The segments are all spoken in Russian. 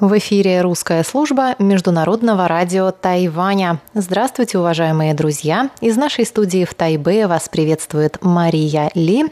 В эфире русская служба Международного радио Тайваня. Здравствуйте, уважаемые друзья! Из нашей студии в Тайбе вас приветствует Мария Ли.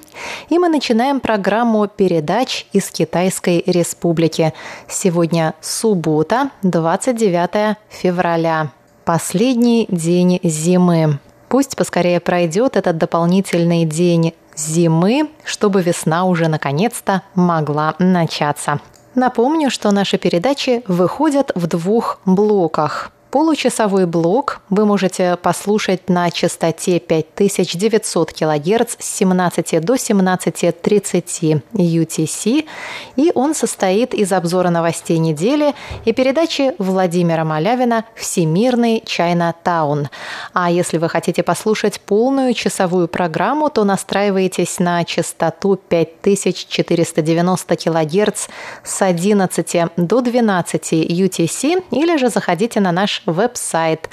И мы начинаем программу передач из Китайской Республики. Сегодня суббота, 29 февраля. Последний день зимы. Пусть поскорее пройдет этот дополнительный день зимы, чтобы весна уже наконец-то могла начаться. Напомню, что наши передачи выходят в двух блоках. Получасовой блок вы можете послушать на частоте 5900 кГц с 17 до 17.30 UTC, и он состоит из обзора новостей недели и передачи Владимира Малявина «Всемирный Чайна Таун». А если вы хотите послушать полную часовую программу, то настраивайтесь на частоту 5490 кГц с 11 до 12 UTC или же заходите на наш веб-сайт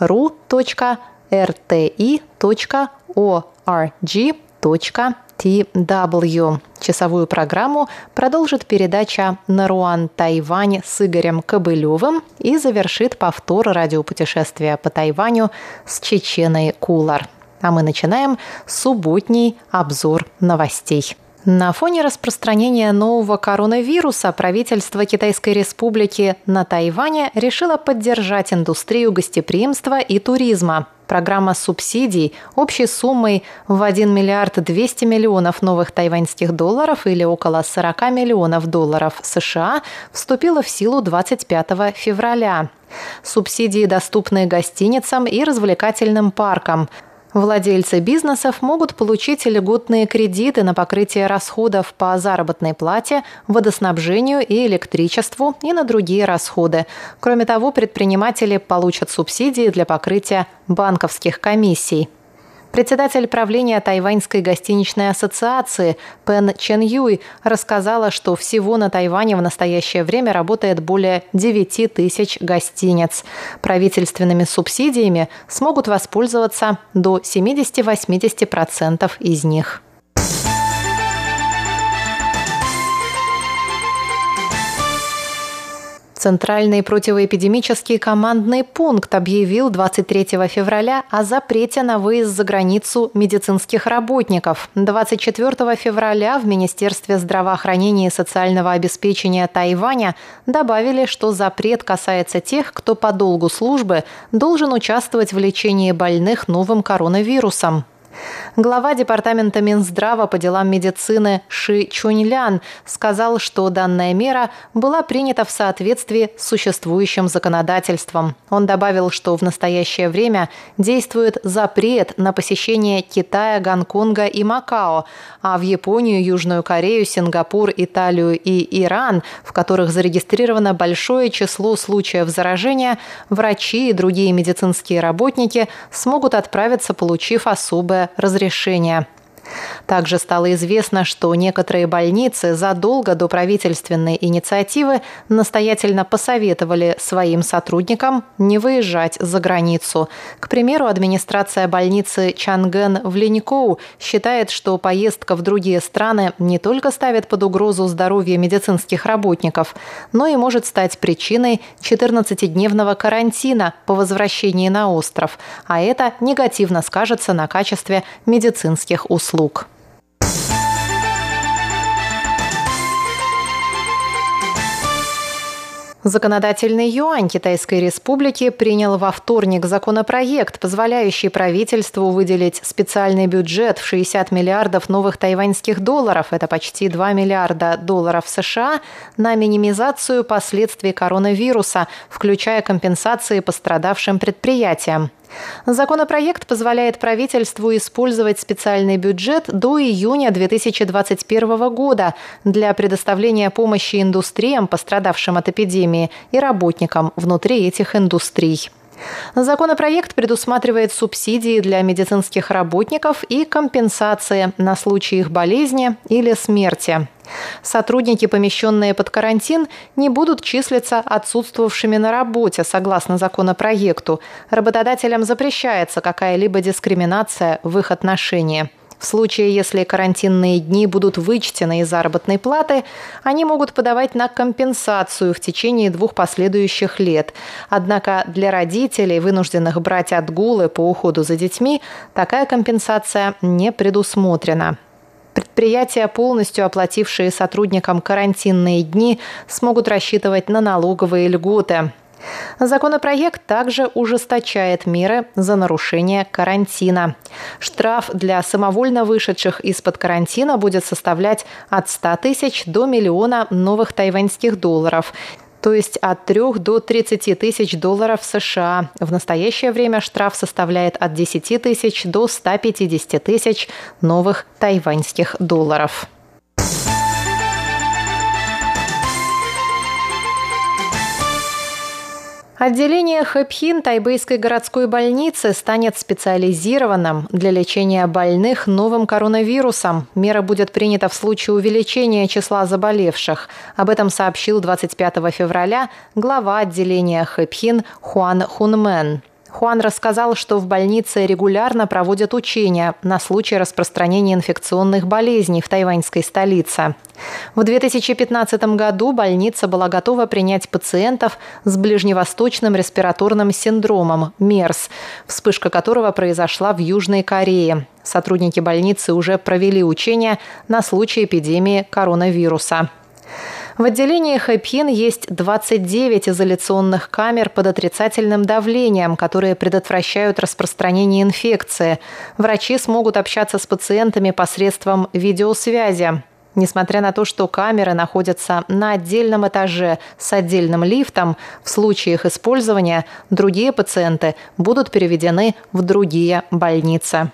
ru.rti.org.tw. Часовую программу продолжит передача «Наруан Тайвань» с Игорем Кобылевым и завершит повтор радиопутешествия по Тайваню с Чеченой Кулар. А мы начинаем субботний обзор новостей. На фоне распространения нового коронавируса правительство Китайской Республики на Тайване решило поддержать индустрию гостеприимства и туризма. Программа субсидий общей суммой в 1 миллиард 200 миллионов новых тайваньских долларов или около 40 миллионов долларов США вступила в силу 25 февраля. Субсидии доступны гостиницам и развлекательным паркам – Владельцы бизнесов могут получить льготные кредиты на покрытие расходов по заработной плате, водоснабжению и электричеству и на другие расходы. Кроме того, предприниматели получат субсидии для покрытия банковских комиссий. Председатель правления Тайваньской гостиничной ассоциации Пен Чен Юй рассказала, что всего на Тайване в настоящее время работает более 9 тысяч гостиниц. Правительственными субсидиями смогут воспользоваться до 70-80% из них. Центральный противоэпидемический командный пункт объявил 23 февраля о запрете на выезд за границу медицинских работников. 24 февраля в Министерстве здравоохранения и социального обеспечения Тайваня добавили, что запрет касается тех, кто по долгу службы должен участвовать в лечении больных новым коронавирусом. Глава Департамента Минздрава по делам медицины Ши Чуньлян сказал, что данная мера была принята в соответствии с существующим законодательством. Он добавил, что в настоящее время действует запрет на посещение Китая, Гонконга и Макао, а в Японию, Южную Корею, Сингапур, Италию и Иран, в которых зарегистрировано большое число случаев заражения, врачи и другие медицинские работники смогут отправиться, получив особое разрешение. Также стало известно, что некоторые больницы задолго до правительственной инициативы настоятельно посоветовали своим сотрудникам не выезжать за границу. К примеру, администрация больницы Чанген в Линькоу считает, что поездка в другие страны не только ставит под угрозу здоровье медицинских работников, но и может стать причиной 14-дневного карантина по возвращении на остров, а это негативно скажется на качестве медицинских услуг. Законодательный юань Китайской Республики принял во вторник законопроект, позволяющий правительству выделить специальный бюджет в 60 миллиардов новых тайваньских долларов, это почти 2 миллиарда долларов США, на минимизацию последствий коронавируса, включая компенсации пострадавшим предприятиям. Законопроект позволяет правительству использовать специальный бюджет до июня 2021 года для предоставления помощи индустриям, пострадавшим от эпидемии, и работникам внутри этих индустрий. Законопроект предусматривает субсидии для медицинских работников и компенсации на случай их болезни или смерти. Сотрудники, помещенные под карантин, не будут числиться отсутствовавшими на работе, согласно законопроекту. Работодателям запрещается какая-либо дискриминация в их отношении. В случае, если карантинные дни будут вычтены из заработной платы, они могут подавать на компенсацию в течение двух последующих лет. Однако для родителей, вынужденных брать отгулы по уходу за детьми, такая компенсация не предусмотрена. Предприятия, полностью оплатившие сотрудникам карантинные дни, смогут рассчитывать на налоговые льготы. Законопроект также ужесточает меры за нарушение карантина. Штраф для самовольно вышедших из-под карантина будет составлять от 100 тысяч до миллиона новых тайваньских долларов то есть от 3 до 30 тысяч долларов США. В настоящее время штраф составляет от 10 тысяч до 150 тысяч новых тайваньских долларов. Отделение Хэпхин Тайбэйской городской больницы станет специализированным для лечения больных новым коронавирусом. Мера будет принята в случае увеличения числа заболевших. Об этом сообщил 25 февраля глава отделения Хэпхин Хуан Хунмен. Хуан рассказал, что в больнице регулярно проводят учения на случай распространения инфекционных болезней в тайваньской столице. В 2015 году больница была готова принять пациентов с ближневосточным респираторным синдромом – МЕРС, вспышка которого произошла в Южной Корее. Сотрудники больницы уже провели учения на случай эпидемии коронавируса. В отделении Хэпхин есть 29 изоляционных камер под отрицательным давлением, которые предотвращают распространение инфекции. Врачи смогут общаться с пациентами посредством видеосвязи. Несмотря на то, что камеры находятся на отдельном этаже с отдельным лифтом, в случае их использования другие пациенты будут переведены в другие больницы.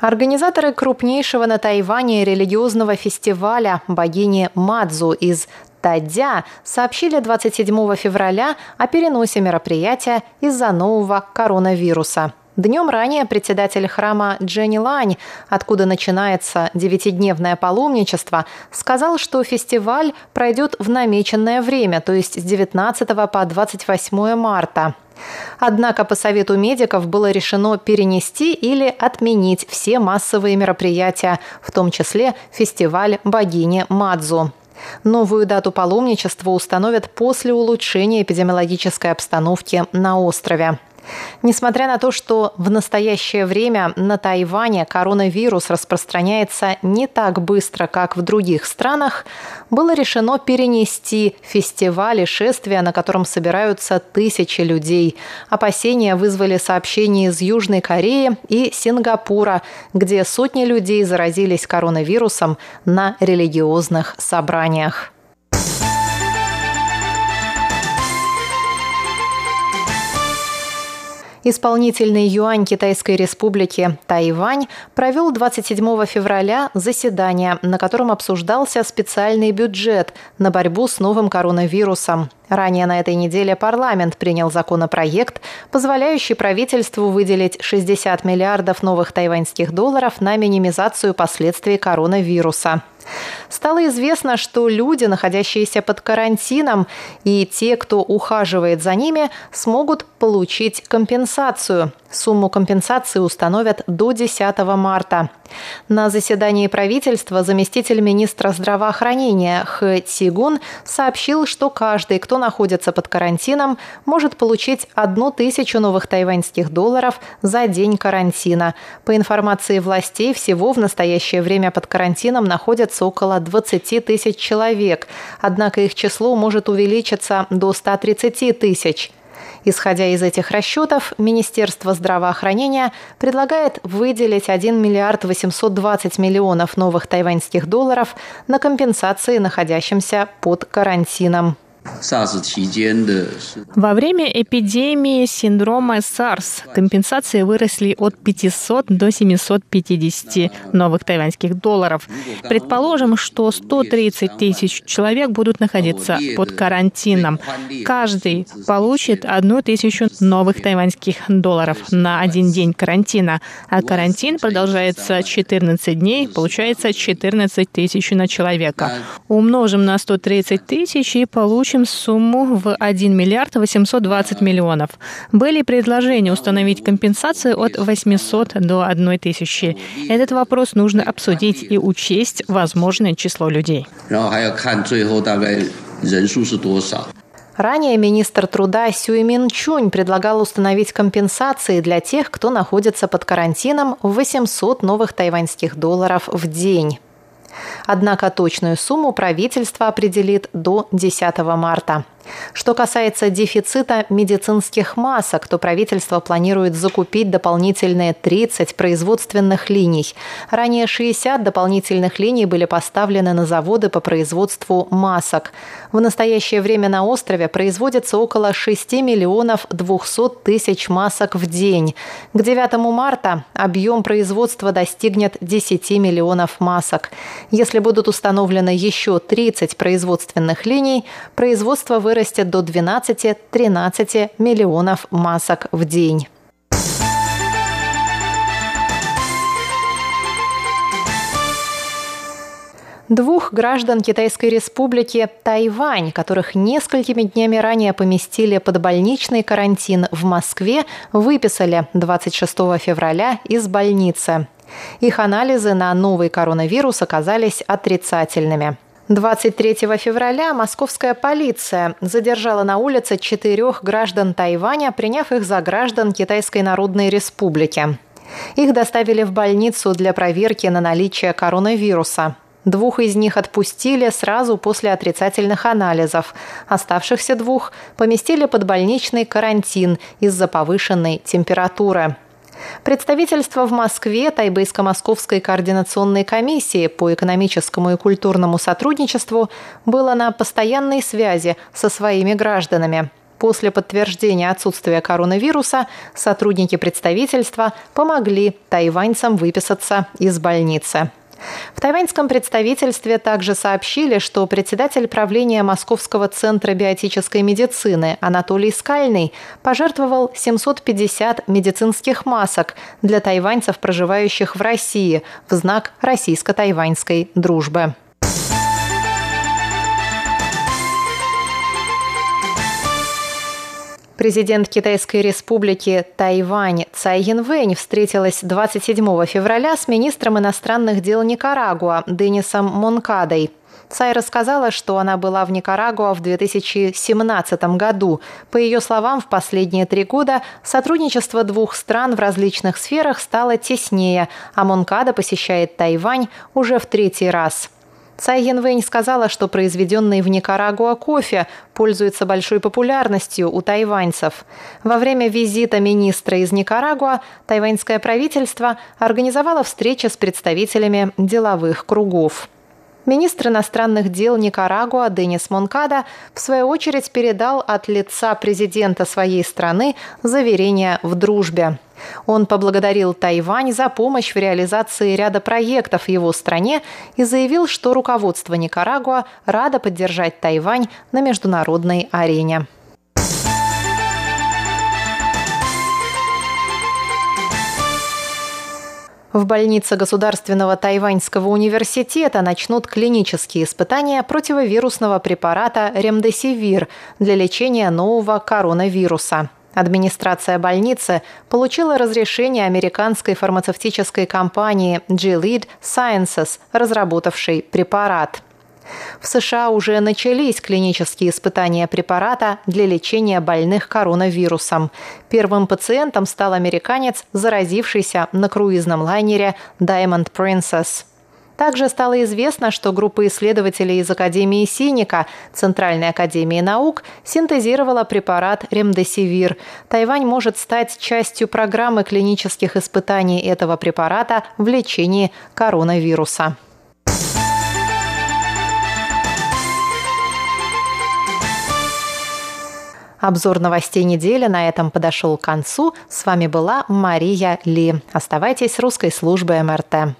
Организаторы крупнейшего на Тайване религиозного фестиваля богини Мадзу из Тадя сообщили 27 февраля о переносе мероприятия из-за нового коронавируса. Днем ранее председатель храма Дженни Лань, откуда начинается девятидневное паломничество, сказал, что фестиваль пройдет в намеченное время, то есть с 19 по 28 марта. Однако по совету медиков было решено перенести или отменить все массовые мероприятия, в том числе фестиваль богини Мадзу. Новую дату паломничества установят после улучшения эпидемиологической обстановки на острове. Несмотря на то, что в настоящее время на Тайване коронавирус распространяется не так быстро, как в других странах, было решено перенести фестиваль и шествия, на котором собираются тысячи людей. Опасения вызвали сообщения из Южной Кореи и Сингапура, где сотни людей заразились коронавирусом на религиозных собраниях. Исполнительный юань Китайской республики Тайвань провел 27 февраля заседание, на котором обсуждался специальный бюджет на борьбу с новым коронавирусом. Ранее на этой неделе парламент принял законопроект, позволяющий правительству выделить 60 миллиардов новых тайваньских долларов на минимизацию последствий коронавируса. Стало известно, что люди, находящиеся под карантином, и те, кто ухаживает за ними, смогут получить компенсацию. Сумму компенсации установят до 10 марта. На заседании правительства заместитель министра здравоохранения Хэ Цигун сообщил, что каждый, кто находится под карантином, может получить одну тысячу новых тайваньских долларов за день карантина. По информации властей, всего в настоящее время под карантином находятся около 20 тысяч человек, однако их число может увеличиться до 130 тысяч. Исходя из этих расчетов, Министерство здравоохранения предлагает выделить 1 миллиард 820 миллионов новых тайваньских долларов на компенсации находящимся под карантином. Во время эпидемии синдрома SARS компенсации выросли от 500 до 750 новых тайваньских долларов. Предположим, что 130 тысяч человек будут находиться под карантином. Каждый получит одну тысячу новых тайваньских долларов на один день карантина. А карантин продолжается 14 дней, получается 14 тысяч на человека. Умножим на 130 тысяч и получим сумму в 1 миллиард 820 миллионов. Были предложения установить компенсацию от 800 до 1 тысячи. Этот вопрос нужно обсудить и учесть возможное число людей. Ранее министр труда Сюймин Чунь предлагал установить компенсации для тех, кто находится под карантином в 800 новых тайваньских долларов в день. Однако точную сумму правительство определит до 10 марта. Что касается дефицита медицинских масок, то правительство планирует закупить дополнительные 30 производственных линий. Ранее 60 дополнительных линий были поставлены на заводы по производству масок. В настоящее время на острове производится около 6 миллионов 200 тысяч масок в день. К 9 марта объем производства достигнет 10 миллионов масок. Если будут установлены еще 30 производственных линий, производство вырастет вырастет до 12-13 миллионов масок в день. Двух граждан Китайской республики Тайвань, которых несколькими днями ранее поместили под больничный карантин в Москве, выписали 26 февраля из больницы. Их анализы на новый коронавирус оказались отрицательными. 23 февраля московская полиция задержала на улице четырех граждан Тайваня, приняв их за граждан Китайской Народной Республики. Их доставили в больницу для проверки на наличие коронавируса. Двух из них отпустили сразу после отрицательных анализов. Оставшихся двух поместили под больничный карантин из-за повышенной температуры. Представительство в Москве Тайбейско-Московской координационной комиссии по экономическому и культурному сотрудничеству было на постоянной связи со своими гражданами. После подтверждения отсутствия коронавируса сотрудники представительства помогли тайваньцам выписаться из больницы. В тайваньском представительстве также сообщили, что председатель правления Московского центра биотической медицины Анатолий Скальный пожертвовал 750 медицинских масок для тайваньцев, проживающих в России, в знак российско-тайваньской дружбы. Президент Китайской республики Тайвань Цай Янвэнь встретилась 27 февраля с министром иностранных дел Никарагуа Денисом Монкадой. Цай рассказала, что она была в Никарагуа в 2017 году. По ее словам, в последние три года сотрудничество двух стран в различных сферах стало теснее, а Монкада посещает Тайвань уже в третий раз – Цай Янвэнь сказала, что произведенный в Никарагуа кофе пользуется большой популярностью у тайваньцев. Во время визита министра из Никарагуа тайваньское правительство организовало встречи с представителями деловых кругов. Министр иностранных дел Никарагуа Денис Монкада в свою очередь передал от лица президента своей страны заверение в дружбе. Он поблагодарил Тайвань за помощь в реализации ряда проектов в его стране и заявил, что руководство Никарагуа радо поддержать Тайвань на международной арене. В больнице Государственного Тайваньского университета начнут клинические испытания противовирусного препарата ремдесивир для лечения нового коронавируса. Администрация больницы получила разрешение американской фармацевтической компании G-Lead Sciences, разработавшей препарат. В США уже начались клинические испытания препарата для лечения больных коронавирусом. Первым пациентом стал американец, заразившийся на круизном лайнере Diamond Princess. Также стало известно, что группа исследователей из Академии Синика Центральной академии наук синтезировала препарат ремдесивир. Тайвань может стать частью программы клинических испытаний этого препарата в лечении Обзор новостей недели на этом подошел к концу. С вами была Мария Ли. Оставайтесь с русской службой МРТ.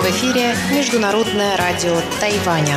В эфире Международное радио Тайваня.